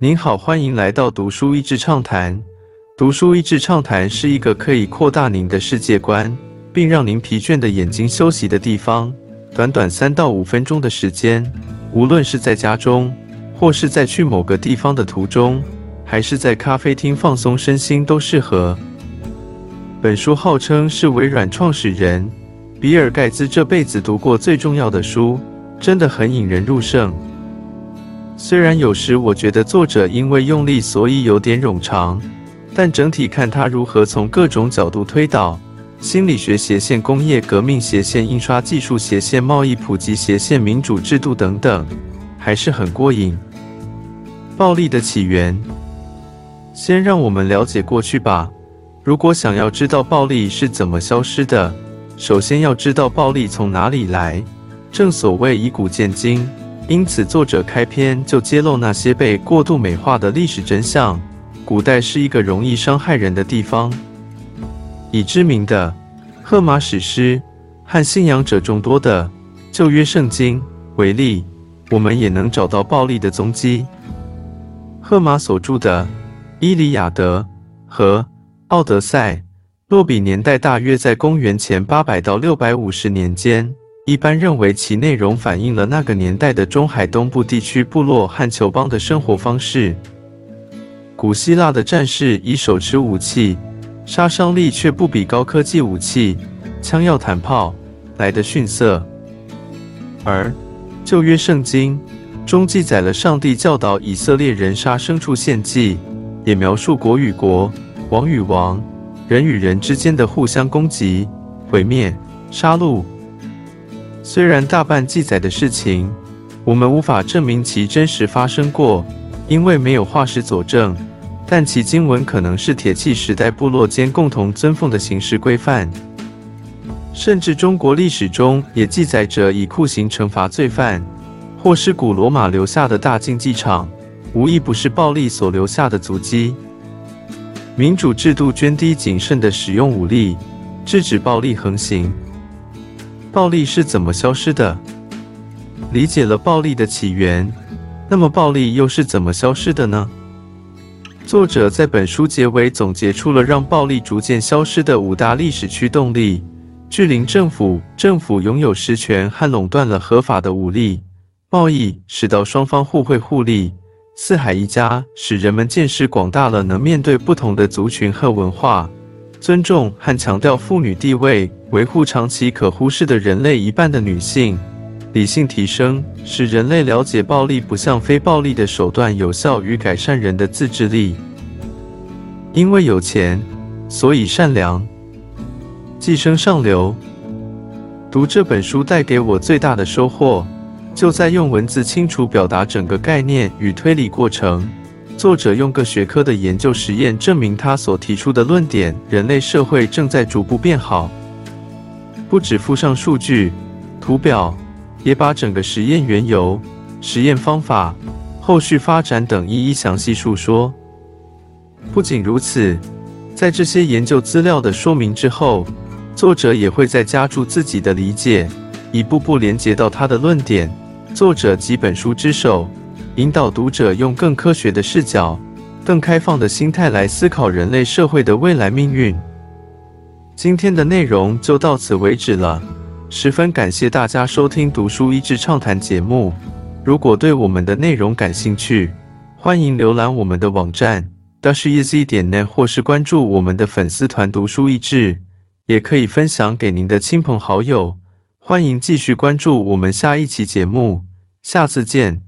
您好，欢迎来到读书益智畅谈。读书益智畅谈是一个可以扩大您的世界观，并让您疲倦的眼睛休息的地方。短短三到五分钟的时间，无论是在家中，或是在去某个地方的途中，还是在咖啡厅放松身心，都适合。本书号称是微软创始人比尔盖茨这辈子读过最重要的书，真的很引人入胜。虽然有时我觉得作者因为用力，所以有点冗长，但整体看他如何从各种角度推导心理学斜线、工业革命斜线、印刷技术斜线、贸易普及斜线、民主制度等等，还是很过瘾。暴力的起源，先让我们了解过去吧。如果想要知道暴力是怎么消失的，首先要知道暴力从哪里来。正所谓以古鉴今。因此，作者开篇就揭露那些被过度美化的历史真相。古代是一个容易伤害人的地方。以知名的《荷马史诗》和信仰者众多的《旧约圣经》为例，我们也能找到暴力的踪迹。荷马所著的《伊利亚德》和《奥德赛》落笔年代大约在公元前八百到六百五十年间。一般认为，其内容反映了那个年代的中海东部地区部落和酋邦的生活方式。古希腊的战士以手持武器，杀伤力却不比高科技武器（枪药、弹炮）来的逊色。而旧约圣经中记载了上帝教导以色列人杀牲畜献祭，也描述国与国、王与王、人与人之间的互相攻击、毁灭、杀戮。虽然大半记载的事情，我们无法证明其真实发生过，因为没有化石佐证，但其经文可能是铁器时代部落间共同尊奉的形式规范。甚至中国历史中也记载着以酷刑惩罚罪犯，或是古罗马留下的大竞技场，无一不是暴力所留下的足迹。民主制度涓滴谨慎地使用武力，制止暴力横行。暴力是怎么消失的？理解了暴力的起源，那么暴力又是怎么消失的呢？作者在本书结尾总结出了让暴力逐渐消失的五大历史驱动力：巨灵政府，政府拥有实权和垄断了合法的武力；贸易，使到双方互惠互利；四海一家，使人们见识广大了，能面对不同的族群和文化。尊重和强调妇女地位，维护长期可忽视的人类一半的女性，理性提升，使人类了解暴力不像非暴力的手段有效于改善人的自制力。因为有钱，所以善良。寄生上流。读这本书带给我最大的收获，就在用文字清楚表达整个概念与推理过程。作者用各学科的研究实验证明他所提出的论点：人类社会正在逐步变好。不止附上数据、图表，也把整个实验缘由、实验方法、后续发展等一一详细述说。不仅如此，在这些研究资料的说明之后，作者也会再加注自己的理解，一步步连接到他的论点。作者及本书之首。引导读者用更科学的视角、更开放的心态来思考人类社会的未来命运。今天的内容就到此为止了，十分感谢大家收听《读书益智畅谈》节目。如果对我们的内容感兴趣，欢迎浏览我们的网站 dashiz 点 net，或是关注我们的粉丝团“读书益智”，也可以分享给您的亲朋好友。欢迎继续关注我们下一期节目，下次见。